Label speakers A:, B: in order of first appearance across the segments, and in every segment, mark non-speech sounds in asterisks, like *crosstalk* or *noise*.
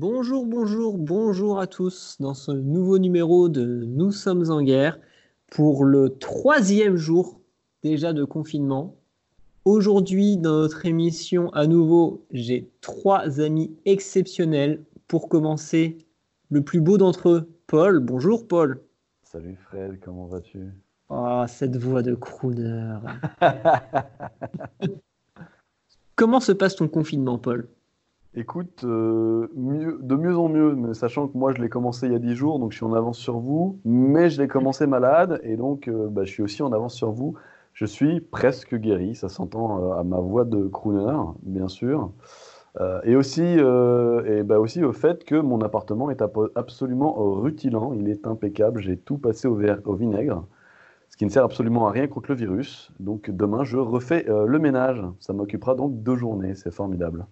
A: Bonjour, bonjour, bonjour à tous dans ce nouveau numéro de Nous sommes en guerre pour le troisième jour déjà de confinement. Aujourd'hui, dans notre émission, à nouveau, j'ai trois amis exceptionnels. Pour commencer, le plus beau d'entre eux, Paul. Bonjour, Paul.
B: Salut Fred, comment vas-tu?
A: Oh, cette voix de crooner. *laughs* Comment se passe ton confinement, Paul?
B: Écoute, euh, mieux, de mieux en mieux, mais sachant que moi je l'ai commencé il y a 10 jours, donc je suis en avance sur vous, mais je l'ai commencé malade, et donc euh, bah, je suis aussi en avance sur vous. Je suis presque guéri, ça s'entend euh, à ma voix de crooner, bien sûr. Euh, et aussi, et bah aussi au fait que mon appartement est absolument rutilant, il est impeccable, j'ai tout passé au, vinaigre, ce qui ne sert absolument à rien contre le virus. Donc demain, je refais le ménage. Ça m'occupera donc deux journées, c'est formidable.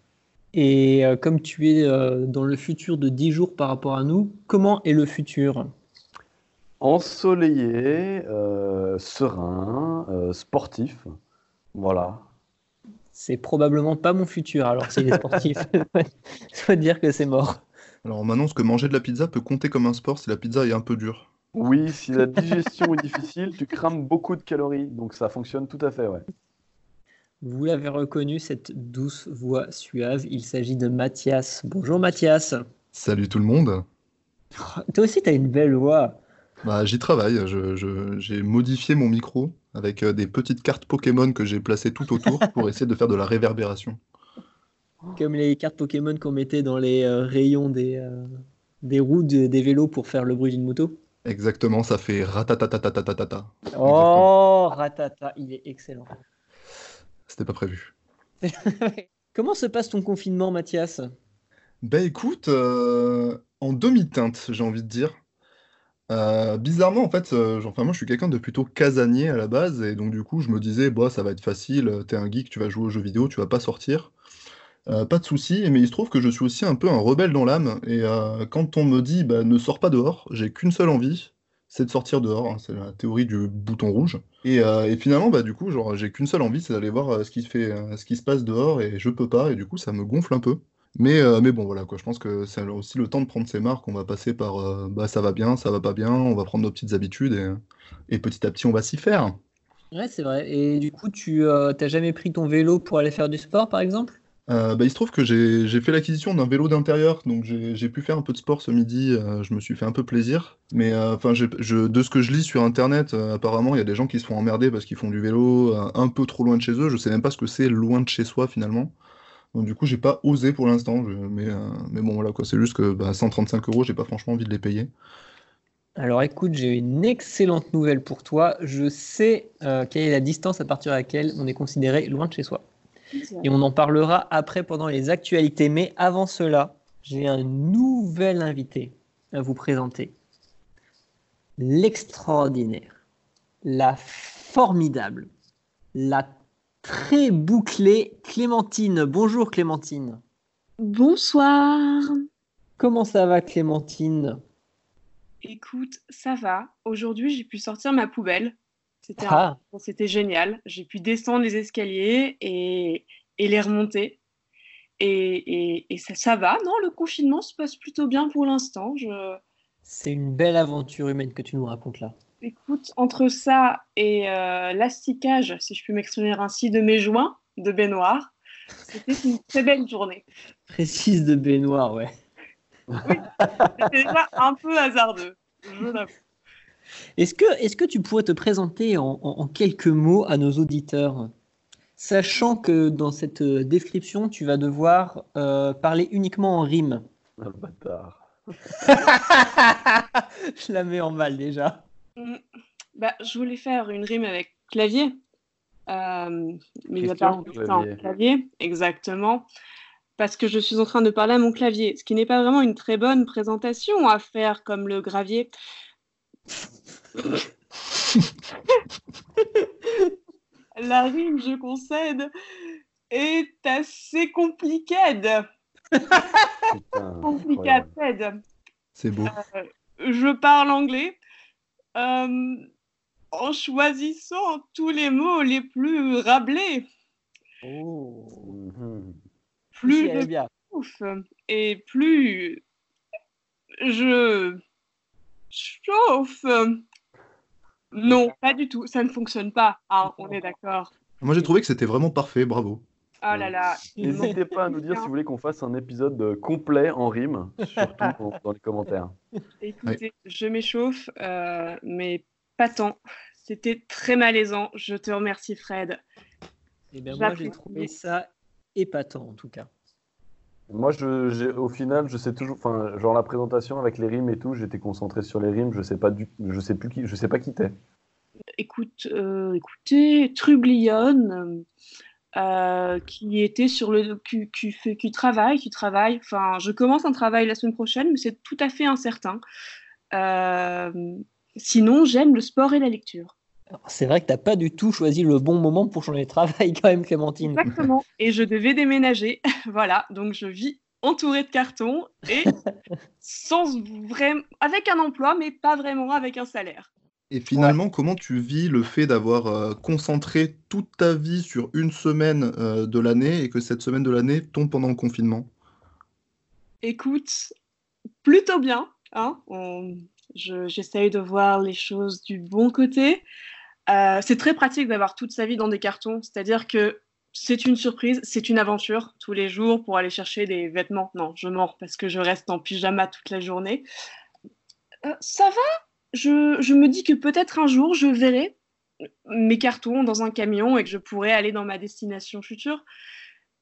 A: Et euh, comme tu es euh, dans le futur de 10 jours par rapport à nous, comment est le futur?
B: Ensoleillé, euh, serein, euh, sportif, voilà.
A: C'est probablement pas mon futur, alors s'il est sportif. *laughs* *laughs* Je dois dire que c'est mort.
C: Alors on m'annonce que manger de la pizza peut compter comme un sport si la pizza est un peu dure.
B: Oui, si la digestion est difficile, tu crames beaucoup de calories, donc ça fonctionne tout à fait, ouais.
A: Vous l'avez reconnu, cette douce voix suave. Il s'agit de Mathias. Bonjour Mathias.
C: Salut tout le monde.
A: Oh, Toi aussi, tu as une belle voix.
C: Bah, j'y travaille, j'ai modifié mon micro avec euh, des petites cartes Pokémon que j'ai placées tout autour pour *laughs* essayer de faire de la réverbération.
A: Comme les cartes Pokémon qu'on mettait dans les euh, rayons des, euh, des roues de- des vélos pour faire le bruit d'une moto.
C: Exactement, ça fait ratatatatatatatata.
A: Oh, ratata, il est excellent.
C: C'était pas prévu. *laughs*
A: Comment se passe ton confinement, Mathias?
C: Bah écoute, euh, en demi-teinte, j'ai envie de dire. Euh, bizarrement, en fait, euh, genre, enfin, moi je suis quelqu'un de plutôt casanier à la base, et donc du coup je me disais, bah, ça va être facile, t'es un geek, tu vas jouer aux jeux vidéo, tu vas pas sortir. Euh, pas de souci, mais il se trouve que je suis aussi un peu un rebelle dans l'âme, et quand on me dit, bah, ne sors pas dehors, j'ai qu'une seule envie, c'est de sortir dehors, hein, c'est la théorie du bouton rouge. Et, euh, et finalement, bah, du coup, genre, j'ai qu'une seule envie, c'est d'aller voir euh, ce qui se fait, euh, ce qui se passe dehors, et je peux pas, et du coup ça me gonfle un peu. Mais, mais bon, voilà, quoi. Je pense que c'est aussi le temps de prendre ses marques. On va passer par bah, ça va bien, ça va pas bien, on va prendre nos petites habitudes et, et petit à petit, on va s'y faire.
A: Ouais, c'est vrai. Et du coup, tu t'as jamais pris ton vélo pour aller faire du sport, par exemple?
C: Euh, bah, il se trouve que j'ai fait l'acquisition d'un vélo d'intérieur, donc j'ai pu faire un peu de sport ce midi. euh, je me suis fait un peu plaisir. Mais euh, de ce que je lis sur Internet, apparemment, il y a des gens qui se font emmerder parce qu'ils font du vélo un peu trop loin de chez eux. Je sais même pas ce que c'est loin de chez soi finalement. Donc du coup, j'ai pas osé pour l'instant. Mais, mais bon, voilà quoi. C'est juste que bah, 135 euros, j'ai pas franchement envie de les payer.
A: Alors écoute, j'ai une excellente nouvelle pour toi. Je sais quelle est la distance à partir de laquelle on est considéré loin de chez soi. Et on en parlera après pendant les actualités. Mais avant cela, j'ai un nouvel invité à vous présenter. L'extraordinaire, la formidable, la très bouclée Clémentine. Bonjour Clémentine.
D: Bonsoir.
A: Comment ça va Clémentine?
D: Écoute, ça va. Aujourd'hui, j'ai pu sortir ma poubelle. C'était
A: Ah,
D: c'était génial. J'ai pu descendre les escaliers et, et les remonter. Et, et- et ça, ça va, non? Le confinement se passe plutôt bien pour l'instant. Je...
A: c'est une belle aventure humaine que tu nous racontes là.
D: Écoute, entre ça et euh, l'asticage, si je puis m'exprimer ainsi, de mes joints de baignoire, c'était une très belle journée.
A: Précise de baignoire, ouais.
D: C'était déjà un peu hasardeux, je l'avoue.
A: Est-ce que, est-ce que tu pourrais te présenter en, en- en quelques mots à nos auditeurs, sachant que dans cette euh, description, tu vas devoir euh, parler uniquement en rime
B: Ah, le bâtard. *laughs*
A: Je la mets en mal déjà.
D: Mm. Bah, je voulais faire une rime avec clavier. Euh, mais il y a pas
B: Clavier.
D: Clavier, exactement. Parce que je suis en train de parler à mon clavier, ce qui n'est pas vraiment une très bonne présentation à faire comme le gravier. La rime, je concède, est assez compliquée. Compliquée.
C: C'est beau.
D: Je parle anglais. Euh, en choisissant tous les mots les plus rablés.
A: Oh.
D: Plus
A: bien.
D: et plus je chauffe. Non, pas du tout. Ça ne fonctionne pas. Ah, on est d'accord.
C: Moi, j'ai trouvé que c'était vraiment parfait. Bravo.
D: Oh là là.
B: N'hésitez pas à nous dire si vous voulez qu'on fasse un épisode euh, complet en rime, surtout *laughs* dans, les commentaires.
D: Écoutez, je m'échauffe, euh, mais pas tant. C'était très malaisant. Je te remercie, Fred.
A: Eh bien, moi, j'ai trouvé ça épatant, en tout cas.
B: Moi, je, au final, je sais toujours, enfin, genre la présentation avec les rimes et tout, j'étais concentré sur les rimes, je sais pas du, je sais plus qui, je sais pas qui t'es.
D: Écoute, euh, écoutez, Trublion, euh, qui était sur le, qui, qui, fait, qui travaille, qui travaille. Enfin, je commence un travail la semaine prochaine, mais c'est tout à fait incertain. Euh, sinon, j'aime le sport et la lecture.
A: C'est vrai que tu n'as pas du tout choisi le bon moment pour changer de travail *laughs* quand même, Clémentine.
D: Exactement. Et je devais déménager. *laughs* voilà. Donc je vis entourée de cartons et *laughs* sans vraiment, avec un emploi, mais pas vraiment avec un salaire.
C: Et finalement, comment tu vis le fait d'avoir euh, concentré toute ta vie sur une semaine euh, de l'année et que cette semaine de l'année tombe pendant le confinement?
D: Écoute, plutôt bien. Hein J'essaye de voir les choses du bon côté. Euh, c'est très pratique d'avoir toute sa vie dans des cartons, c'est-à-dire que c'est une surprise, c'est une aventure tous les jours pour aller chercher des vêtements. Non, je mords parce que je reste en pyjama toute la journée. Euh, ça va? Je, me dis que peut-être un jour je verrai mes cartons dans un camion et que je pourrai aller dans ma destination future.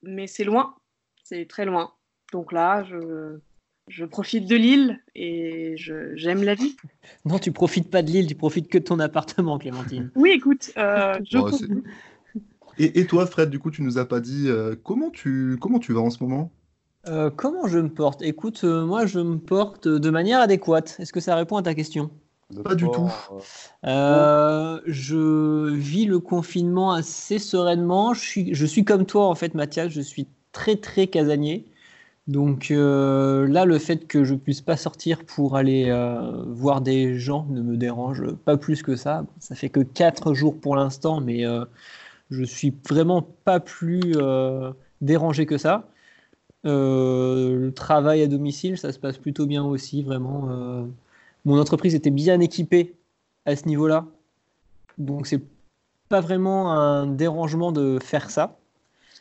D: Mais c'est loin, c'est très loin. Donc là, je, je profite de l'île et j'aime la vie.
A: Non, tu profites pas de l'île, tu profites que de ton appartement, Clémentine.
D: Oui, écoute, euh, je
C: et, et, toi, Fred, du coup, tu nous as pas dit euh, comment, tu, comment tu vas en ce moment?
A: Euh, Comment je me porte? Écoute, moi, je me porte de manière adéquate. Est-ce que ça répond à ta question?
C: Pas du tout.
A: je vis le confinement assez sereinement. Je suis, je suis comme toi, en fait, Mathias. Je suis très, très casanier. Donc euh, là, le fait que je puisse pas sortir pour aller euh, voir des gens ne me dérange pas plus que ça. Ça fait que 4 jours pour l'instant, mais euh, je suis vraiment pas plus dérangé que ça. le travail à domicile, ça se passe plutôt bien aussi, vraiment. mon entreprise était bien équipée à ce niveau-là, donc c'est pas vraiment un dérangement de faire ça.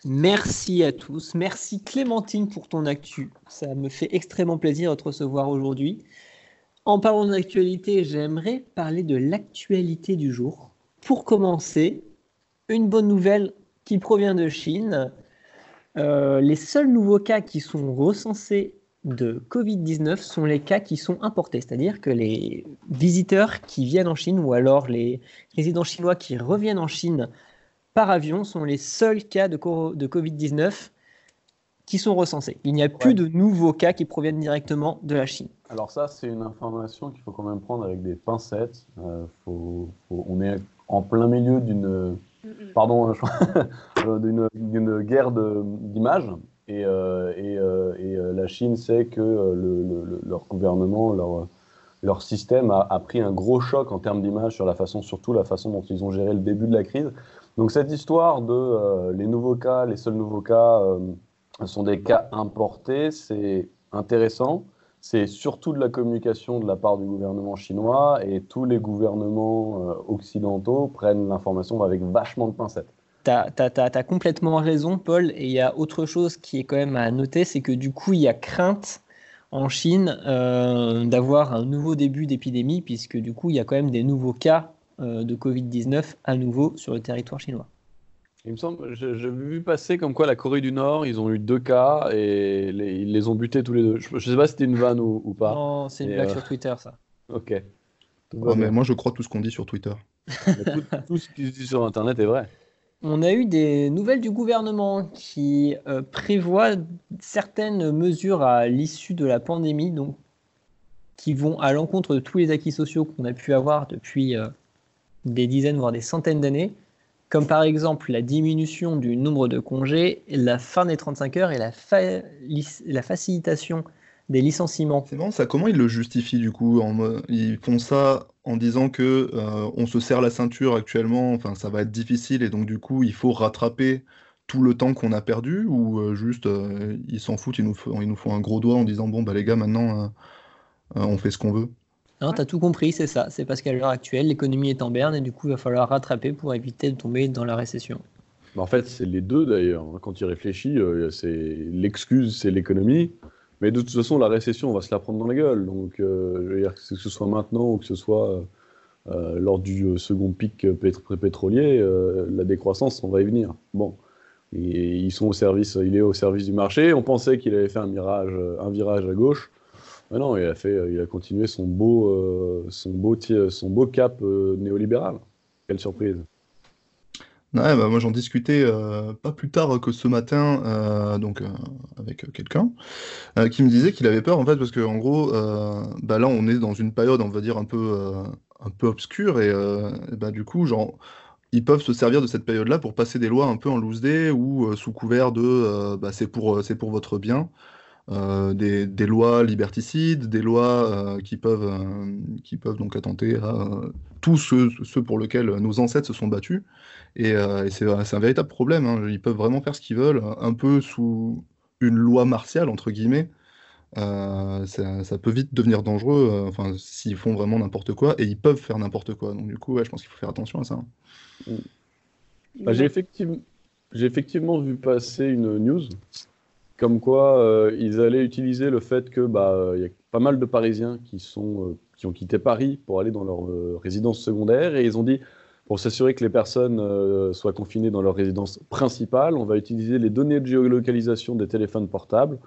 A: Merci à tous. Merci Clémentine pour ton actu. Ça me fait extrêmement plaisir de te recevoir aujourd'hui. En parlant d'actualité, j'aimerais parler de l'actualité du jour. Pour commencer, une bonne nouvelle qui provient de Chine. Euh, les seuls nouveaux cas qui sont recensés de Covid-19 sont les cas qui sont importés, c'est-à-dire que les visiteurs qui viennent en Chine ou alors les résidents chinois qui reviennent en Chine par avion sont les seuls cas de, de Covid-19 qui sont recensés. Il n'y a plus de nouveaux cas qui proviennent directement de la Chine.
B: Alors ça, c'est une information qu'il faut quand même prendre avec des pincettes. Euh, on est en plein milieu d'une, pardon, euh, *laughs* d'une guerre d'images. Et, euh, et, la Chine sait que leur gouvernement, leur, leur système a, a, pris un gros choc en termes d'image sur la façon, surtout la façon dont ils ont géré le début de la crise. Donc cette histoire de euh, les nouveaux cas, les seuls nouveaux cas euh, sont des cas importés, c'est intéressant. C'est surtout de la communication de la part du gouvernement chinois et tous les gouvernements euh, occidentaux prennent l'information avec vachement de pincettes.
A: Tu as, complètement raison, Paul. Et il y a autre chose qui est quand même à noter, c'est que du coup, il y a crainte en Chine d'avoir un nouveau début d'épidémie, puisque du coup, il y a quand même des nouveaux cas de Covid-19 à nouveau sur le territoire chinois.
B: Il me semble, j'ai vu passer comme quoi la Corée du Nord, ils ont eu deux cas et ils les ont butés tous les deux. Je, ne sais pas si c'était une vanne ou, pas.
A: Non, c'est une blague euh, sur Twitter, ça.
B: Ok.
C: mais moi, je crois tout ce qu'on dit sur Twitter. *laughs*
B: tout, ce qui se dit sur Internet est vrai.
A: On a eu des nouvelles du gouvernement qui euh, prévoit certaines mesures à l'issue de la pandémie, donc qui vont à l'encontre de tous les acquis sociaux qu'on a pu avoir depuis des dizaines, voire des centaines d'années, comme par exemple la diminution du nombre de congés, la fin des 35 heures et la, facilitation des licenciements.
C: C'est ça. Comment ils le justifient du coup Ils font ça en disant que euh, on se serre la ceinture actuellement, enfin ça va être difficile et donc du coup il faut rattraper tout le temps qu'on a perdu ou euh, juste euh, ils s'en foutent, ils nous, font, ils nous font un gros doigt en disant bon bah les gars maintenant on fait ce qu'on veut?
A: Non, t'as tout compris, c'est ça. C'est parce qu'à l'heure actuelle l'économie est en berne et du coup il va falloir rattraper pour éviter de tomber dans la récession.
B: En fait, c'est les deux d'ailleurs. Quand tu réfléchis, c'est l'excuse, c'est l'économie. Mais de toute façon, la récession, on va se la prendre dans la gueule. Donc, je veux dire, que ce soit maintenant ou que ce soit euh, lors du euh, second pic pétrolier, euh, la décroissance, on va y venir. Bon, il est au service du marché. On pensait qu'il avait fait un virage à gauche. Non, il a, fait, il a continué son beau, beau, son beau cap néolibéral. Quelle surprise.
C: Ouais, bah moi j'en discutais pas plus tard que ce matin donc avec quelqu'un qui me disait qu'il avait peur en fait parce que en gros bah là on est dans une période on va dire un peu un peu obscur et, euh, bah, du coup, genre, ils peuvent se servir de cette période-là pour passer des lois un peu en loose day ou euh, sous couvert de euh, bah, c'est pour, c'est pour votre bien. Des, des, lois liberticides, des lois qui, peuvent, qui peuvent donc attenter à tous ceux, pour lesquels nos ancêtres se sont battus. Et, et c'est un véritable problème. Hein. Ils peuvent vraiment faire ce qu'ils veulent, un peu sous une loi martiale, entre guillemets, euh, ça, peut vite devenir dangereux, euh, enfin, s'ils font vraiment n'importe quoi, et ils peuvent faire n'importe quoi. Donc du coup, je pense qu'il faut faire attention à ça.
B: Bah, j'ai effectivement, effectivement, vu passer une news comme quoi euh, ils allaient utiliser le fait que bah il y a pas mal de Parisiens qui sont qui ont quitté Paris pour aller dans leur résidence secondaire et ils ont dit pour s'assurer que les personnes soient confinées dans leur résidence principale, on va utiliser les données de géolocalisation des téléphones portables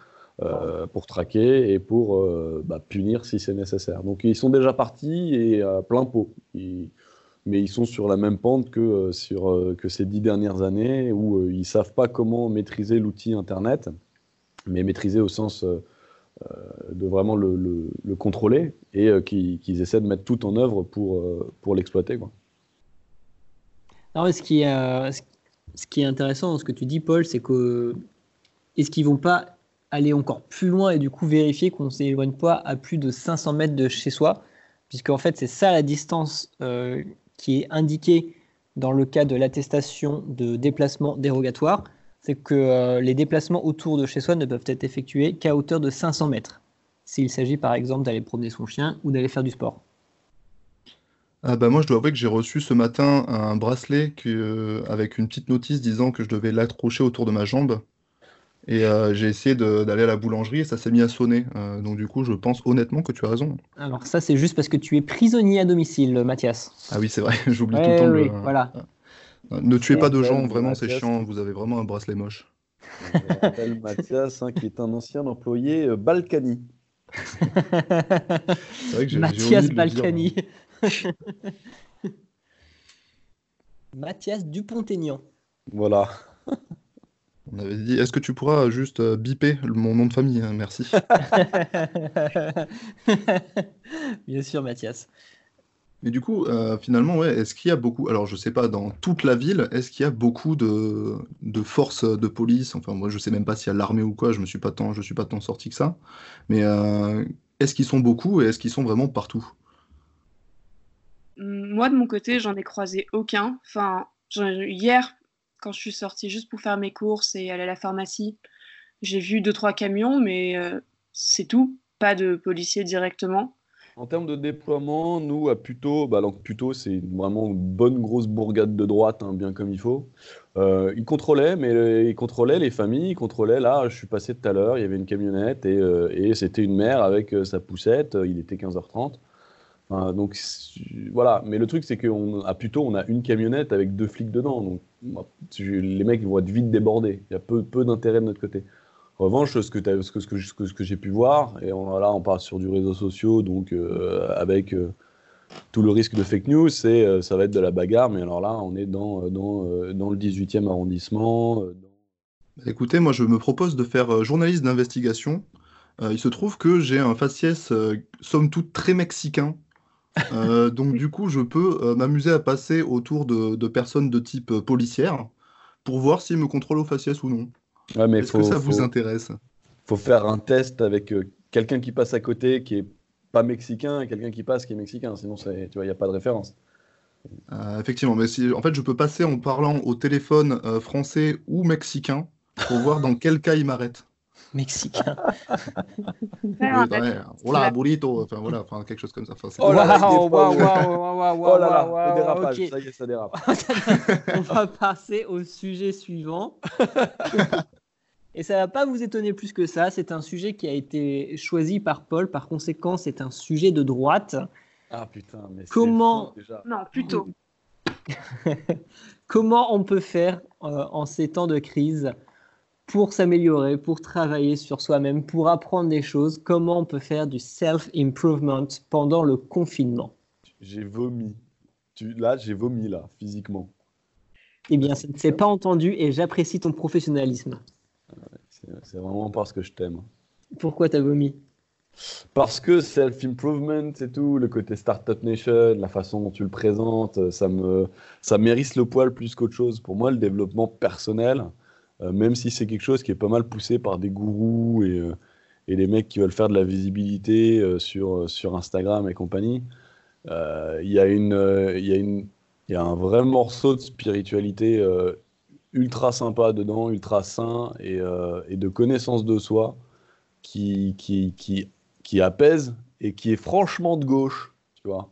B: euh, pour traquer et pour euh, bah, punir si c'est nécessaire. Donc ils sont déjà partis et à plein pot. mais ils sont sur la même pente que, euh, sur, que ces dix dernières années où ils ne savent pas comment maîtriser l'outil Internet, mais maîtriser au sens de vraiment le, contrôler et qu'ils essaient de mettre tout en œuvre pour, pour l'exploiter.
A: Ce qui, est, ce qui est intéressant dans ce que tu dis, Paul, c'est que est-ce qu'ils vont pas aller encore plus loin et du coup vérifier qu'on ne s'éloigne pas à plus de 500 mètres de chez soi, puisque en fait c'est ça la distance euh, qui est indiquée dans le cas de l'attestation de déplacement dérogatoire, c'est que euh, les déplacements autour de chez soi ne peuvent être effectués qu'à hauteur de 500 mètres, s'il s'agit par exemple d'aller promener son chien ou d'aller faire du sport.
C: Ah bah moi je dois avouer que j'ai reçu ce matin un bracelet que, avec une petite notice disant que je devais l'accrocher autour de ma jambe et euh, j'ai essayé d'aller à la boulangerie et ça s'est mis à sonner. Euh, donc du coup, je pense honnêtement que tu as raison.
A: Alors ça, c'est juste parce que tu es prisonnier à domicile, Mathias.
C: Ah oui, c'est vrai, *laughs* j'oublie tout le temps.
A: Oui, voilà.
C: Euh, ne tuez pas de gens, vraiment, c'est chiant. Vous avez vraiment un bracelet moche.
B: Je m'appelle Mathias, hein, qui est un ancien employé Balkany.
A: vrai que Mathias Balkany. *laughs* Mathias Dupont-Aignan.
B: Voilà.
C: On avait dit, est-ce que tu pourras juste euh, biper mon nom de famille hein, Merci. *laughs*
A: Bien sûr, Mathias.
C: Mais du coup, euh, finalement, est-ce qu'il y a beaucoup, alors je sais pas, dans toute la ville, est-ce qu'il y a beaucoup de, forces de police? Enfin, moi, je sais même pas s'il y a l'armée ou quoi, je me suis pas tant, suis pas tant sorti que ça. Mais euh, est-ce qu'ils sont beaucoup et est-ce qu'ils sont vraiment partout?
D: Moi, de mon côté, j'en ai croisé aucun. Enfin, hier, quand je suis sortie juste pour faire mes courses et aller à la pharmacie, j'ai vu deux trois camions, mais euh, c'est tout, pas de policiers directement.
B: En termes de déploiement, nous à Puto, bah donc Puto c'est vraiment une bonne grosse bourgade de droite, hein, bien comme il faut. Euh, ils contrôlaient, mais ils contrôlaient les familles, ils contrôlaient. Là, je suis passé tout à l'heure, il y avait une camionnette et, euh, c'était une mère avec sa poussette. Il était 15h30 donc voilà, mais le truc c'est qu'à Puto, on a une camionnette avec deux flics dedans, donc les mecs vont être vite débordés. Il y a peu, peu d'intérêt de notre côté. En revanche, ce que, ce que, ce que, ce que j'ai pu voir, et on, là on parle sur du réseau social, donc euh, avec euh, tout le risque de fake news, c'est euh, ça va être de la bagarre, mais alors là on est dans, dans, dans le 18e arrondissement.
C: Écoutez, moi je me propose de faire journaliste d'investigation. il se trouve que j'ai un faciès somme toute très mexicain euh, *laughs* donc du coup, je peux euh, m'amuser à passer autour de, personnes de type euh, policière pour voir s'ils me contrôlent au faciès ou non. Est-ce que ça vous intéresse
B: faut faire un test avec quelqu'un qui passe à côté qui est pas mexicain et quelqu'un qui passe qui est mexicain. Sinon, tu vois, il n'y a pas de référence.
C: Euh, effectivement, mais si, en fait, je peux passer en parlant au téléphone euh, français ou mexicain pour voir dans quel cas il m'arrête.
A: Mexicain. *laughs*
C: Ouais, Hola, burrito, enfin voilà, enfin, quelque chose comme ça. Enfin, c'est-
B: Oh là là,
A: Waouh,
B: des fois,
A: waouh,
B: ouais.
A: waouh, waouh, waouh, *laughs*
B: Oh là là,
A: waouh,
B: le dérapage, ça y est, ça dérape. *laughs*
A: On va passer au sujet suivant. Et ça va pas vous étonner plus que ça. C'est un sujet qui a été choisi par Paul. Par conséquent, c'est un sujet de droite.
B: Ah putain, mais c'est
A: Comment-
B: déjà.
D: Non, plutôt. *laughs*
A: Comment on peut faire euh, en ces temps de crise pour s'améliorer, pour travailler sur soi-même, pour apprendre des choses Comment on peut faire du self-improvement pendant le confinement?
B: J'ai vomi. Tu... Là, j'ai vomi, là, physiquement.
A: Eh bien, ça ne s'est pas entendu et j'apprécie ton professionnalisme.
B: C'est c'est vraiment parce que je t'aime.
A: Pourquoi t'as vomi?
B: Parce que self-improvement et tout, le côté Startup Nation, la façon dont tu le présentes, ça me, ça mérisse le poil plus qu'autre chose. Pour moi, le développement personnel, euh, même si c'est quelque chose qui est pas mal poussé par des gourous et, euh, et les mecs qui veulent faire de la visibilité euh, sur, sur Instagram et compagnie, euh, il y euh, y y a un vrai morceau de spiritualité euh, ultra sympa dedans, ultra sain et, euh, et de connaissance de soi qui, qui, qui, qui apaise et qui est franchement de gauche, tu vois.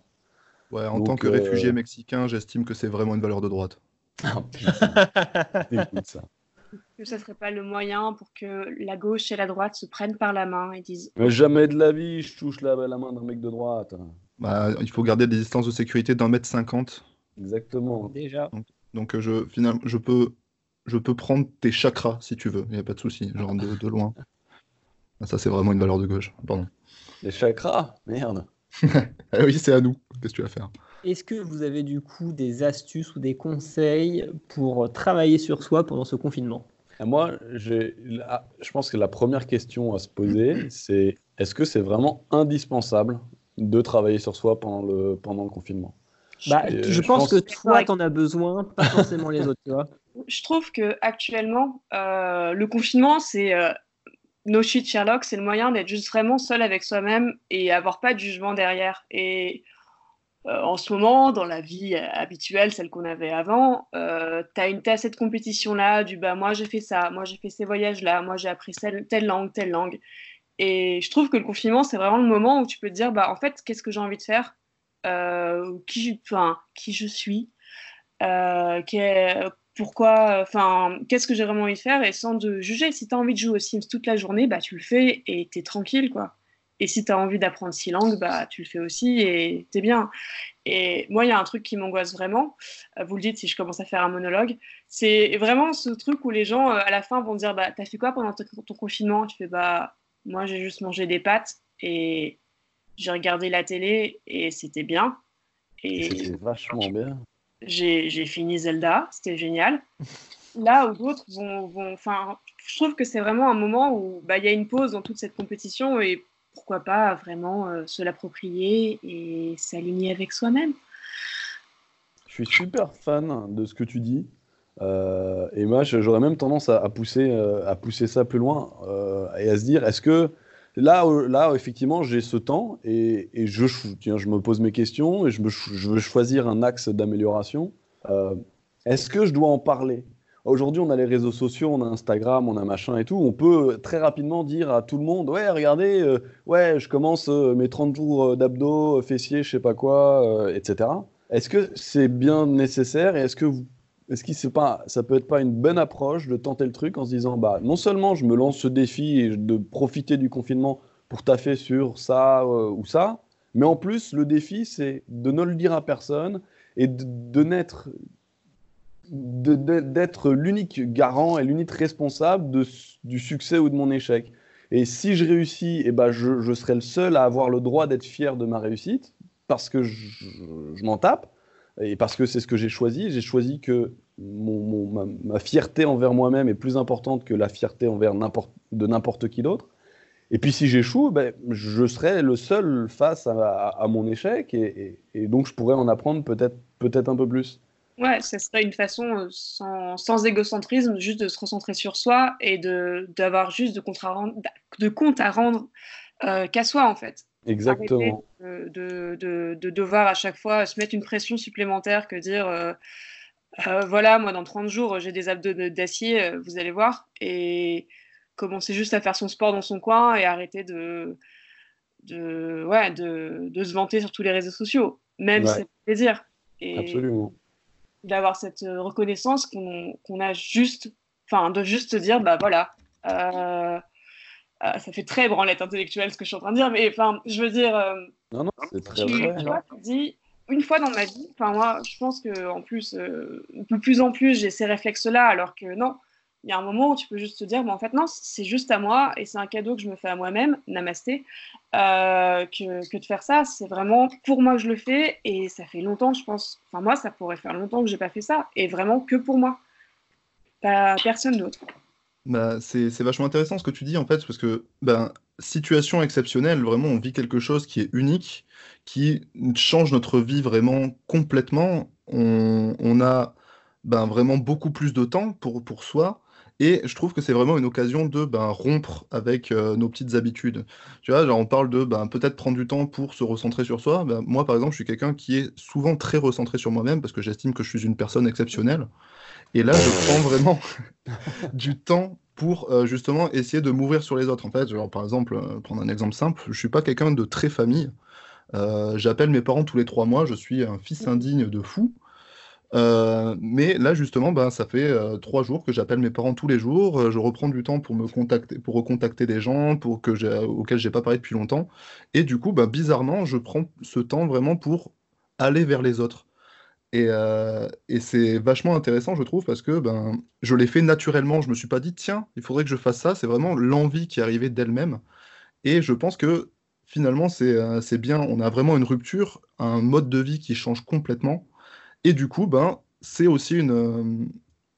C: Ouais, en
B: Donc,
C: tant que
B: euh,
C: réfugié mexicain, j'estime que c'est vraiment une valeur de droite.
B: Ah. *laughs* Écoute ça.
D: Que ça serait pas le moyen pour que la gauche et la droite se prennent par la main et disent
B: Mais jamais de la vie, je touche la, la main d'un mec de droite.
C: Bah, il faut garder des distances de sécurité d'un mètre cinquante.
B: Exactement.
A: Déjà.
C: Donc euh, je, finalement, je peux, je peux prendre tes chakras si tu veux. Il n'y a pas de souci, genre de, de loin. Ah, Ça, c'est vraiment une valeur de gauche. Pardon.
B: Les chakras, merde. *laughs*
C: Ah oui, c'est à nous. Qu'est-ce que tu vas faire?
A: Est-ce que vous avez du coup des astuces ou des conseils pour travailler sur soi pendant ce confinement?
B: Et moi, je pense que la première question à se poser, *clears throat* c'est est-ce que c'est vraiment indispensable de travailler sur soi pendant le, pendant le confinement?
A: Bah,
B: Euh,
A: Je
B: je
A: pense
B: pense-
A: que toi, t'en as besoin, pas forcément les autres, tu vois. *laughs*
D: je trouve que actuellement, euh, le confinement, c'est euh, no shit Sherlock, c'est le moyen d'être juste vraiment seul avec soi-même et avoir pas de jugement derrière. Et euh, en ce moment, dans la vie habituelle, celle qu'on avait avant, euh, t'as une t'as cette compétition là du bah moi j'ai fait ça, moi j'ai fait ces voyages là, moi j'ai appris celle- telle langue, telle langue. Et je trouve que le confinement, c'est vraiment le moment où tu peux te dire bah en fait qu'est-ce que j'ai envie de faire, qui, enfin, qui je suis, euh, qu'est- pourquoi, enfin, qu'est-ce que j'ai vraiment envie de faire et sans de juger. Si tu as envie de jouer aux Sims toute la journée, bah tu le fais et tu es tranquille, quoi. Et si tu as envie d'apprendre six langues, bah tu le fais aussi et t'es bien. Et moi, il y a un truc qui m'angoisse vraiment, euh, vous le dites si je commence à faire un monologue, c'est vraiment ce truc où les gens, euh, à la fin, vont dire, bah t'as fait quoi pendant ton confinement? Tu fais, bah moi, j'ai juste mangé des pâtes et j'ai regardé la télé et c'était bien.
B: C'était vachement bien.
D: j'ai j'ai fini Zelda, c'était génial. *laughs* Là où d'autres vont, vont- enfin, je trouve que c'est vraiment un moment où bah, il y a une pause dans toute cette compétition et pourquoi pas vraiment euh, se l'approprier et s'aligner avec soi-même.
B: Je suis super fan de ce que tu dis. Euh, et moi, j'aurais même tendance à, à pousser, euh, à pousser ça plus loin et à se dire, est-ce que là, euh, là effectivement, j'ai ce temps et, je, me pose mes questions et je, veux choisir un axe d'amélioration. Euh, est-ce que je dois en parler? Aujourd'hui, on a les réseaux sociaux, on a Instagram, on a machin et tout. On peut très rapidement dire à tout le monde, ouais, regardez, euh, ouais, je commence euh, mes 30 jours euh, d'abdos, euh, fessiers, je sais pas quoi, euh, etc. Est-ce que c'est bien nécessaire et est-ce que vous, est-ce que c'est pas, ça peut être pas une bonne approche de tenter le truc en se disant bah non seulement je me lance ce défi de profiter du confinement pour taffer sur ça euh, ou ça, mais en plus le défi c'est de ne le dire à personne et de, d'être l'unique garant et l'unique responsable du succès ou de mon échec. Et si je réussis, eh ben je, serai le seul à avoir le droit d'être fier de ma réussite parce que je m'en tape et parce que c'est ce que j'ai choisi. J'ai choisi que ma, fierté envers moi-même est plus importante que la fierté envers de n'importe qui d'autre. Et puis si j'échoue, ben, je serai le seul face à, mon échec et, donc je pourrais en apprendre peut-être, peut-être un peu plus.
D: Ouais, ça serait une façon euh, sans, égocentrisme, juste de se recentrer sur soi et de d'avoir juste de compte à rendre, de compte à rendre euh, qu'à soi, en fait.
B: Exactement.
D: De, de, de, devoir à chaque fois se mettre une pression supplémentaire que dire euh, euh, voilà, moi dans 30 jours j'ai des abdos d'acier, vous allez voir. Et commencer juste à faire son sport dans son coin et arrêter de, de, ouais, de, de se vanter sur tous les réseaux sociaux, même si c'est plaisir. Et
B: Absolument.
D: D'avoir cette reconnaissance qu'on a juste, enfin, de juste dire, bah voilà, euh, euh, ça fait très branlette intellectuelle ce que je suis en train de dire, mais enfin, je veux dire. Euh,
B: non, non, c'est très
D: tu,
B: vrai.
D: Tu vois, tu dis, une fois dans ma vie, enfin, moi, je pense que en plus, de plus en plus, j'ai ces réflexes-là, alors que non, il y a un moment où tu peux juste te dire, bon, en fait, non, c'est juste à moi et c'est un cadeau que je me fais à moi-même, namasté, euh, que, que, de faire ça. C'est vraiment pour moi que je le fais et ça fait longtemps, je pense. Enfin, moi, ça pourrait faire longtemps que j'ai pas fait ça et vraiment que pour moi, pas personne d'autre.
C: Bah, c'est vachement intéressant ce que tu dis en fait, parce que ben, situation exceptionnelle, vraiment, on vit quelque chose qui est unique, qui change notre vie vraiment complètement. On, on a ben, vraiment beaucoup plus de temps pour, pour soi. Et je trouve que c'est vraiment une occasion de ben, rompre avec euh, nos petites habitudes. Tu vois, genre on parle de ben, peut-être prendre du temps pour se recentrer sur soi. Ben, moi, par exemple, je suis quelqu'un qui est souvent très recentré sur moi-même parce que j'estime que je suis une personne exceptionnelle. Et là, je prends vraiment *laughs* du temps pour euh, justement essayer de m'ouvrir sur les autres. En fait, genre, par exemple, euh, prendre un exemple simple, je suis pas quelqu'un de très famille. J'appelle mes parents tous les trois mois, je suis un fils indigne de fou. Euh, mais là, justement, ben, ça fait euh, trois jours que j'appelle mes parents tous les jours. Euh, je reprends du temps pour me contacter, pour recontacter des gens pour que j'ai, auxquels j'ai pas parlé depuis longtemps. Et du coup, ben, bizarrement, je prends ce temps vraiment pour aller vers les autres. Et, et c'est vachement intéressant, je trouve, parce que ben, je l'ai fait naturellement. Je me suis pas dit, tiens, il faudrait que je fasse ça. C'est vraiment l'envie qui est arrivée d'elle-même. Et je pense que finalement, c'est, c'est bien. On a vraiment une rupture, un mode de vie qui change complètement. Et du coup, ben, c'est aussi une, euh,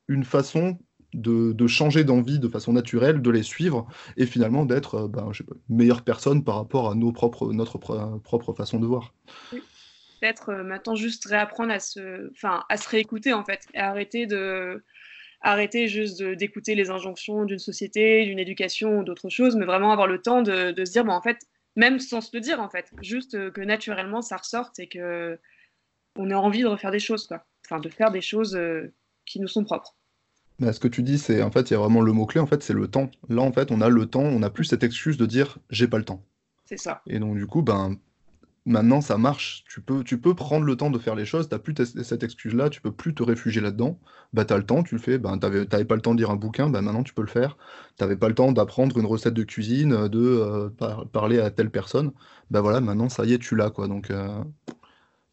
C: une façon de, de changer d'envie de façon naturelle, de les suivre, et finalement d'être euh, ben, une meilleure personne par rapport à nos propres, notre propre façon de voir.
D: Peut-être euh, maintenant juste réapprendre à se, enfin, à se réécouter en fait, et arrêter de arrêter juste d'écouter les injonctions d'une société, d'une éducation ou d'autres choses, mais vraiment avoir le temps de, de se dire, bon, en fait, même sans se le dire en fait, juste que naturellement ça ressorte et que on a envie de refaire des choses, quoi. Enfin, de faire des choses euh, qui nous sont propres.
C: Mais ce que tu dis, c'est en fait, il y a vraiment le mot-clé, en fait, c'est le temps. Là, en fait, on a le temps, on n'a plus cette excuse de dire j'ai pas le temps.
D: C'est ça.
C: Et donc, du coup, ben, maintenant, ça marche. Tu peux, tu peux prendre le temps de faire les choses, tu n'as plus cette excuse-là, tu peux plus te réfugier là-dedans. Bah, tu as le temps, tu le fais. Ben, tu n'avais pas le temps de lire un bouquin, ben, maintenant, tu peux le faire. Tu n'avais pas le temps d'apprendre une recette de cuisine, de euh, parler à telle personne. Ben voilà, maintenant, ça y est, tu l'as, quoi. Donc. Euh,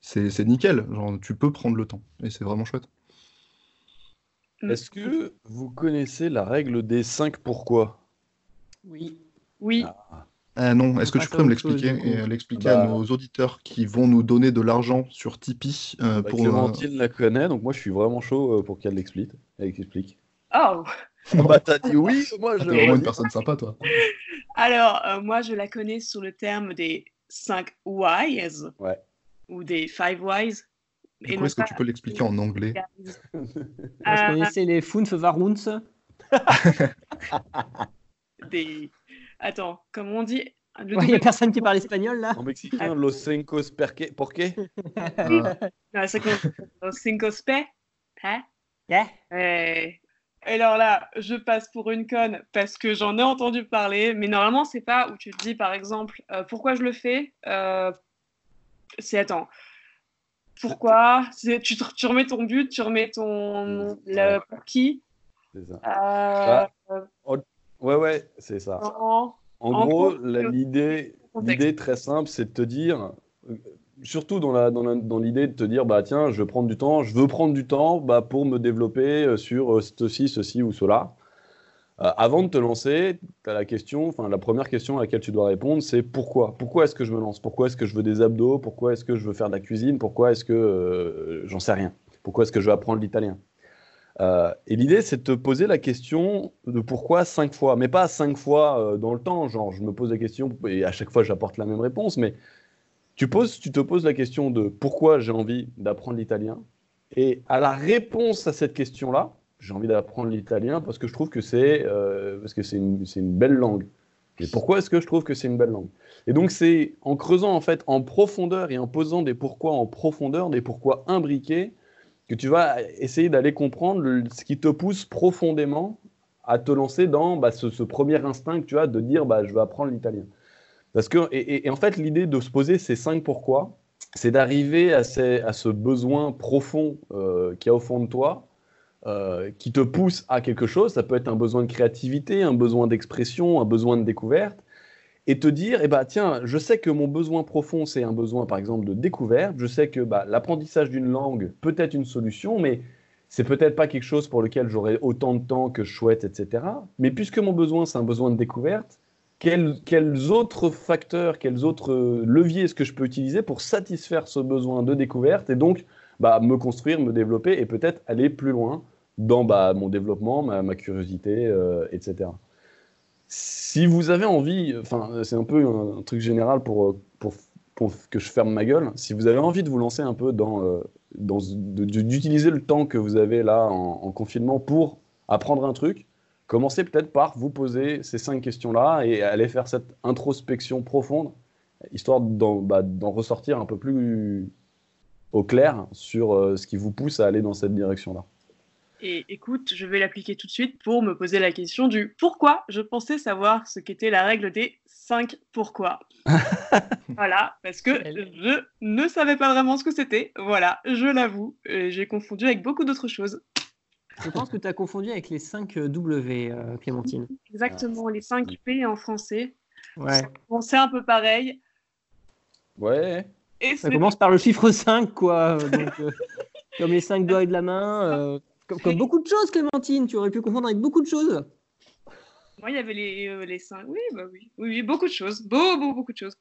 C: c'est nickel. Genre, tu peux prendre le temps. Et c'est vraiment chouette.
B: Mm. Est-ce que vous connaissez la règle des 5 pourquoi?
A: Oui.
D: Oui.
C: Ah. Ah non, est-ce que tu pourrais me l'expliquer et l'expliquer à bah. nos auditeurs qui vont nous donner de l'argent sur Tipeee
B: euh, bah, pour Clémentine la connaît, donc moi je suis vraiment chaud euh, pour qu'elle l'explique. Elle explique.
D: Oh
B: ah bah t'as dit oui, *laughs* moi je.
C: T'es vraiment une personne sympa, toi.
D: Alors, euh, moi je la connais sous le terme des 5 whys.
B: Ouais
D: ou des Five Wise.
C: est-ce que tu peux l'expliquer en anglais *laughs*
A: Je connaissais les Fünf Waruns.
D: des... Attends, comment on dit
A: Il n'y a personne qui parle espagnol là.
B: En mexicain, los cinco perque, por qué? *laughs*
D: Ah. Los cinco pe. Hein yeah. Et alors là, je passe pour une conne parce que j'en ai entendu parler, mais normalement, c'est pas où tu te dis, par exemple, euh, pourquoi je le fais euh, c'est attends. Pourquoi? Tu, tu, remets ton but, tu remets ton le, pour qui?
B: C'est ça. Euh, bah, ouais, ouais, c'est ça. En, gros, l'idée, l'idée très simple, c'est de te dire, euh, surtout dans, la, dans, l'idée de te dire, bah tiens, je veux prendre du temps, je veux prendre du temps bah, pour me développer euh, sur ceci, ceci ou cela. Euh, avant de te lancer, as la question, enfin la première question à laquelle tu dois répondre, c'est pourquoi? Pourquoi est-ce que je me lance? Pourquoi est-ce que je veux des abdos? Pourquoi est-ce que je veux faire de la cuisine? Pourquoi est-ce que euh, j'en sais rien? Pourquoi est-ce que je veux apprendre l'italien? Euh, Et l'idée, c'est de te poser la question de pourquoi cinq fois, mais pas cinq fois dans le temps. Genre, je me pose la question et à chaque fois j'apporte la même réponse, mais tu poses, tu te poses la question de pourquoi j'ai envie d'apprendre l'italien. Et à la réponse à cette question-là, j'ai envie d'apprendre l'italien parce que je trouve que c'est euh, une, une, belle langue. Et pourquoi est-ce que je trouve que c'est une belle langue? Et donc c'est en creusant en fait en profondeur et en posant des pourquoi en profondeur, des pourquoi imbriqués, que tu vas essayer d'aller comprendre ce qui te pousse profondément à te lancer dans bah, ce, premier instinct que tu as de dire bah, je vais apprendre l'italien. Parce que, et, en fait, l'idée de se poser ces cinq pourquoi, c'est d'arriver à, ce besoin profond euh, qu'il y a au fond de toi, euh, qui te pousse à quelque chose. Ça peut être un besoin de créativité, un besoin d'expression, un besoin de découverte. Et te dire, eh bah, tiens, je sais que mon besoin profond, c'est un besoin, par exemple, de découverte. Je sais que bah, l'apprentissage d'une langue peut être une solution, mais c'est peut-être pas quelque chose pour lequel j'aurai autant de temps que je souhaite, etc. Mais puisque mon besoin, c'est un besoin de découverte, quels, autres facteurs, quels autres leviers est-ce que je peux utiliser pour satisfaire ce besoin de découverte et donc bah, me construire, me développer et peut-être aller plus loin dans bah, mon développement, ma, curiosité, euh, etc. Si vous avez envie, enfin c'est un peu un, truc général pour, pour, pour, que je ferme ma gueule, si vous avez envie de vous lancer un peu dans euh, d'utiliser le temps que vous avez là en, confinement pour apprendre un truc, commencez peut-être par vous poser ces cinq questions-là et aller faire cette introspection profonde, histoire d'en bah, ressortir un peu plus au clair sur euh, ce qui vous pousse à aller dans cette direction-là.
D: Et écoute, je vais l'appliquer tout de suite pour me poser la question du pourquoi je pensais savoir ce qu'était la règle des 5 pourquoi. *laughs* voilà, parce que je ne savais pas vraiment ce que c'était. Voilà, je l'avoue. J'ai confondu avec beaucoup d'autres choses.
A: Je pense que tu as confondu avec les 5 W, euh, Clémentine.
D: Exactement, les 5 P en français.
A: Ouais.
D: Bon, c'est un peu pareil.
B: Ouais.
A: Et ça commence par le chiffre 5, quoi. Donc, euh, *laughs* comme les 5 doigts de la main. Euh, comme, beaucoup de choses, Clémentine. Tu aurais pu confondre avec beaucoup de choses.
D: Moi, il y avait les, euh, les cinq. Oui, bah oui. oui, beaucoup de choses. Beaucoup, beaucoup de choses.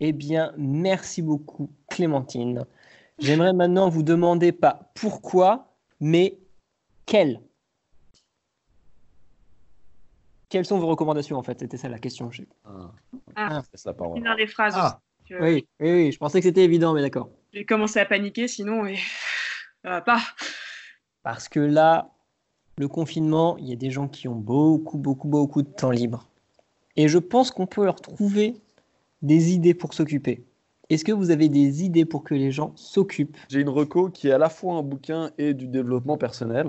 A: Eh bien, merci beaucoup, Clémentine. J'aimerais maintenant vous demander pas pourquoi, mais quel. Quelles sont vos recommandations en fait? C'était ça la question.
D: Ah, ah. c'est ça parole. Dans les phrases.
A: Ah. Oui, oui, oui, je pensais que c'était évident, mais d'accord.
D: J'ai commencé à paniquer, sinon, et... ça va pas.
A: Parce que là, le confinement, il y a des gens qui ont beaucoup, beaucoup, beaucoup de temps libre. Et je pense qu'on peut leur trouver des idées pour s'occuper. Est-ce que vous avez des idées pour que les gens s'occupent?
B: J'ai une reco qui est à la fois un bouquin et du développement personnel.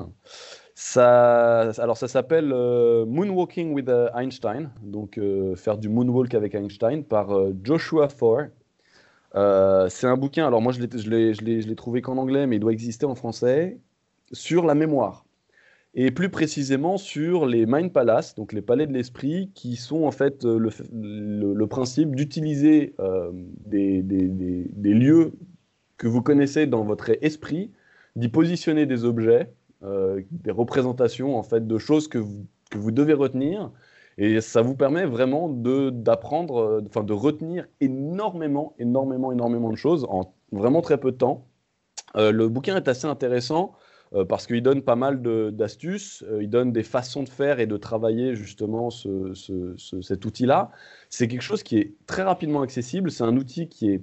B: Ça, alors ça s'appelle euh, Moonwalking with euh, Einstein, donc euh, faire du moonwalk avec Einstein par Joshua Thor. c'est un bouquin, alors moi je l'ai trouvé qu'en anglais, mais il doit exister en français, sur la mémoire. Et plus précisément sur les Mind Palace, donc les palais de l'esprit, qui sont en fait euh, le, principe d'utiliser euh, des, lieux que vous connaissez dans votre esprit, d'y positionner des objets, euh, des représentations en fait de choses que vous, que vous devez retenir. Et ça vous permet vraiment d'apprendre, enfin de retenir énormément, énormément, énormément de choses en vraiment très peu de temps. le bouquin est assez intéressant parce qu'il donne pas mal d'astuces, euh, il donne des façons de faire et de travailler justement cet outil-là. C'est quelque chose qui est très rapidement accessible, c'est un outil qui est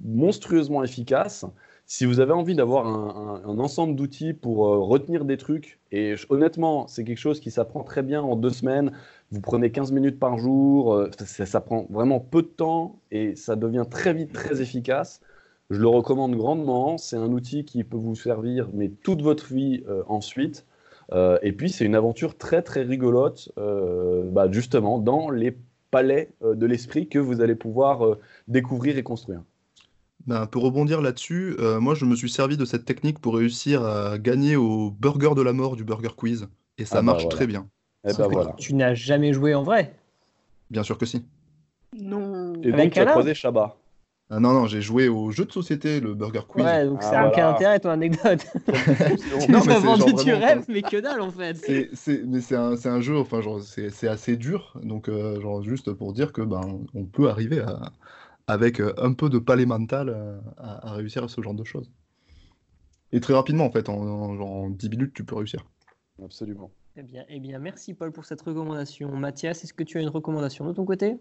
B: monstrueusement efficace. Si vous avez envie d'avoir un, ensemble d'outils pour euh, retenir des trucs, et honnêtement, c'est quelque chose qui s'apprend très bien en deux semaines, vous prenez 15 minutes par jour, ça, prend vraiment peu de temps et ça devient très vite très efficace. Je le recommande grandement. C'est un outil qui peut vous servir, mais toute votre vie euh, ensuite. Euh, et puis, c'est une aventure très, très rigolote, euh, bah, justement, dans les palais de l'esprit que vous allez pouvoir découvrir et construire.
C: Ben, pour rebondir là-dessus, moi, je me suis servi de cette technique pour réussir à gagner au burger de la mort du Burger Quiz. Et ça ah bah marche très bien.
B: Et eh ben voilà.
A: Tu n'as jamais joué en vrai
C: Bien sûr que si.
D: Non.
B: Et donc, tu as croisé Shabba
C: ah non, non, j'ai joué au jeu de société, le Burger Quiz.
A: Ouais, donc ah, ça n'a aucun intérêt ton anecdote. *laughs* *laughs* tu non, m'as vendu du rêve, mais que dalle en fait.
C: C'est, mais c'est un, un, jeu, enfin, genre, c'est, assez dur. Donc, euh, genre, juste pour dire que ben, on peut arriver à, avec euh, un peu de palais mental euh, à, réussir à ce genre de choses. Et très rapidement, en fait, en, genre, en 10 minutes, tu peux réussir.
B: Absolument.
A: Eh bien, eh bien, merci Paul pour cette recommandation. Mathias, est-ce que tu as une recommandation de ton côté?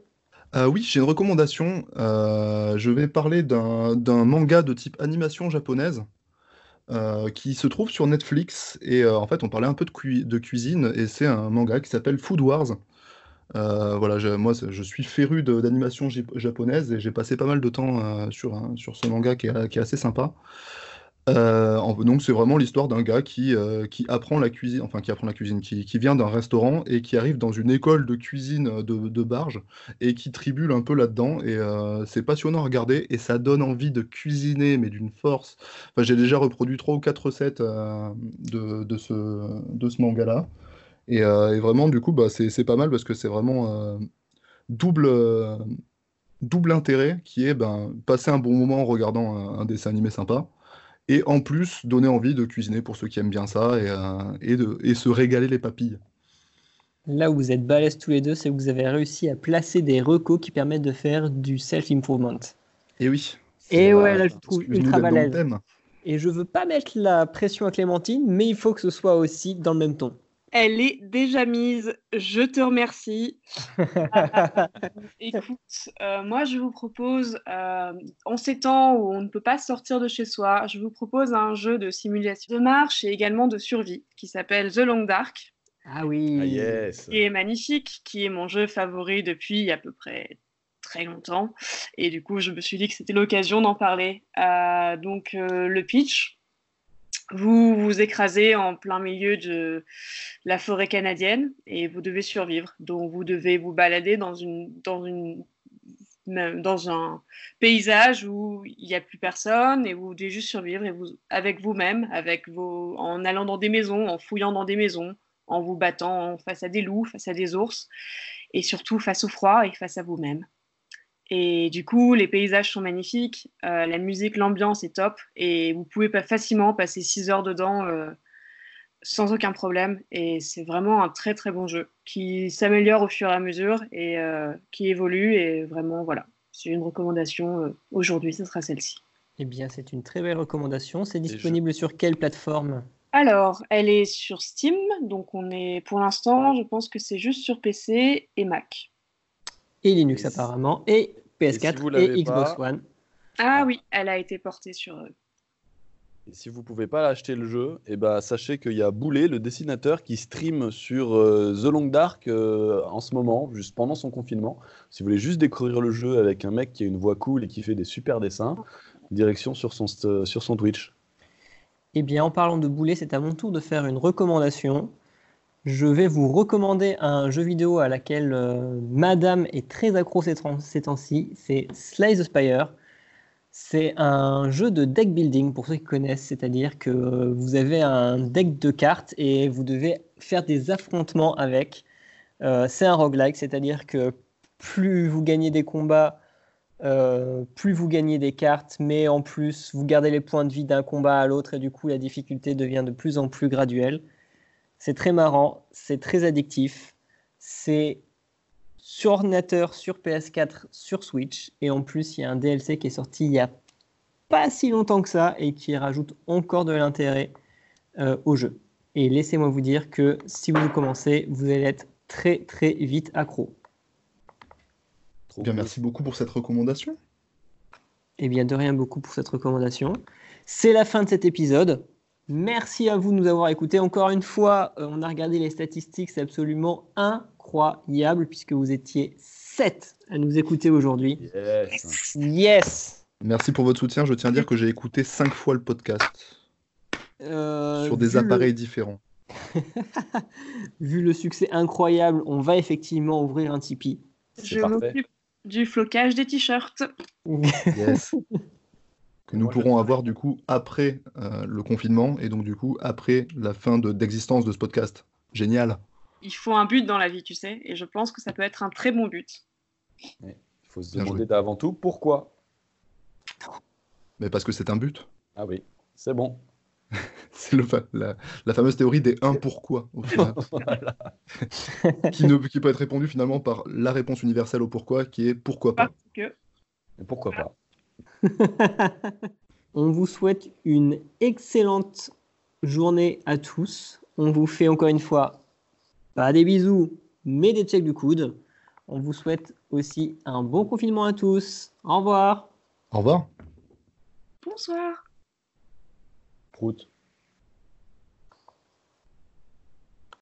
C: Euh, oui, j'ai une recommandation. Euh, je vais parler d'un manga de type animation japonaise euh, qui se trouve sur Netflix. Et en fait, on parlait un peu de, cuisine et c'est un manga qui s'appelle Food Wars. Voilà, moi, je suis féru d'animation jap- japonaise et j'ai passé pas mal de temps sur, ce manga qui est assez sympa. Euh, donc, c'est vraiment l'histoire d'un gars qui, euh, qui apprend la cuisine, enfin, qui apprend la cuisine, qui, qui vient d'un restaurant et qui arrive dans une école de cuisine de, de Barge et qui tribule un peu là-dedans. Et euh, c'est passionnant à regarder et ça donne envie de cuisiner, mais d'une force. Enfin, j'ai déjà reproduit trois ou quatre recettes euh, de, de ce, de ce manga-là. Et, euh, vraiment, du coup, bah, c'est pas mal parce que c'est vraiment euh, double, euh, double intérêt qui est ben, passer un bon moment en regardant un dessin animé sympa. Et en plus, donner envie de cuisiner pour ceux qui aiment bien ça et, euh, et, de, et se régaler les papilles.
A: Là où vous êtes balèzes tous les deux, c'est que vous avez réussi à placer des recos qui permettent de faire du self-improvement.
C: Et oui,
A: Et ouais, là, je te trouve ultra balèze. Et je veux pas mettre la pression à Clémentine, mais il faut que ce soit aussi dans le même ton.
D: Elle est déjà mise. Je te remercie. *laughs* Écoute, euh, moi je vous propose, euh, en ces temps où on ne peut pas sortir de chez soi, je vous propose un jeu de simulation de marche et également de survie qui s'appelle The Long Dark,
A: Ah oui.
B: Ah yes.
D: qui est magnifique, qui est mon jeu favori depuis à peu près très longtemps. Et du coup, je me suis dit que c'était l'occasion d'en parler. Euh, donc, euh, le pitch, vous vous écrasez en plein milieu de la forêt canadienne et vous devez survivre. Donc, vous devez vous balader dans, un paysage où il n'y a plus personne et vous devez juste survivre avec vous-même, en allant dans des maisons, en fouillant dans des maisons, en vous battant face à des loups, face à des ours, et surtout face au froid et face à vous-même. Et du coup, les paysages sont magnifiques, euh, la musique, l'ambiance est top, et vous pouvez pas facilement passer 6 heures dedans euh, sans aucun problème. Et c'est vraiment un très très bon jeu qui s'améliore au fur et à mesure et euh, qui évolue. Et vraiment, voilà, c'est une recommandation euh, aujourd'hui, ce sera celle-ci.
A: Eh bien, c'est une très belle recommandation. C'est disponible sur quelle plateforme?
D: Alors, elle est sur Steam, donc on est pour l'instant, je pense que c'est juste sur PC et Mac.
A: Et Linux
B: Et
A: apparemment, et
B: Et si
A: PS4
B: vous
A: et,
B: l'avez
A: Xbox
B: pas-
A: One.
D: Ah oui, elle a été portée sur. euh,
B: Et si vous pouvez pas acheter le jeu, eh ben, sachez qu'il y a Boulet, le dessinateur, qui stream sur euh, The Long Dark euh, en ce moment, juste pendant son confinement. Si vous voulez juste découvrir le jeu avec un mec qui a une voix cool et qui fait des super dessins, direction sur son, sur son Twitch.
A: Eh bien, en parlant de boulet, c'est à mon tour de faire une recommandation. Je vais vous recommander un jeu vidéo à laquelle euh, Madame est très accro ces, temps- ces temps-ci. C'est Slay the Spire. C'est un jeu de deck building pour ceux qui connaissent, c'est-à-dire que vous avez un deck de cartes et vous devez faire des affrontements avec. Euh, c'est un roguelike, c'est-à-dire que plus vous gagnez des combats, euh, plus vous gagnez des cartes, mais en plus vous gardez les points de vie d'un combat à l'autre et du coup la difficulté devient de plus en plus graduelle. C'est très marrant, c'est très addictif, c'est sur ordinateur, sur PS4, sur Switch et en plus il y a un DLC qui est sorti il y a pas si longtemps que ça et qui rajoute encore de l'intérêt euh, au jeu. Et laissez-moi vous dire que si vous commencez, vous allez être très très vite accro.
B: Trop
C: Bien,
B: cool.
C: merci beaucoup pour cette recommandation.
A: Eh bien, de rien beaucoup pour cette recommandation. C'est la fin de cet épisode. Merci à vous de nous avoir écoutés. Encore une fois, euh, on a regardé les statistiques, c'est absolument incroyable puisque vous étiez 7 à nous écouter aujourd'hui.
B: Yes.
A: Yes
C: Merci pour votre soutien. Je tiens à dire que j'ai écouté cinq fois le podcast
A: Euh,
C: sur des
A: le-
C: appareils différents. *laughs*
A: vu le succès incroyable, on va effectivement ouvrir un Tipeee.
D: Je m'occupe du flocage des t-shirts. *laughs*
C: Yes. Que nous
B: Moi,
C: pourrons avoir du coup après euh, le confinement et donc du coup après la fin de- d'existence de ce podcast. Génial.
D: Il faut un but dans la vie, tu sais, et je pense que ça peut être un très bon but.
B: Il faut se
C: Bien
B: demander avant tout pourquoi.
C: Mais parce que c'est un but.
B: Ah oui, c'est bon. *laughs*
C: C'est fa- la, la fameuse théorie des un pourquoi au final. *laughs* *laughs* qui, ne, qui peut être répondue finalement par la réponse universelle au pourquoi qui est pourquoi pas.
D: Parce que
B: Et pourquoi pas *laughs*
A: On vous souhaite une excellente journée à tous. On vous fait encore une fois pas des bisous, mais des checks du coude. On vous souhaite aussi un bon confinement à tous. Au revoir.
C: Au revoir.
D: bonsoir.
B: Prout.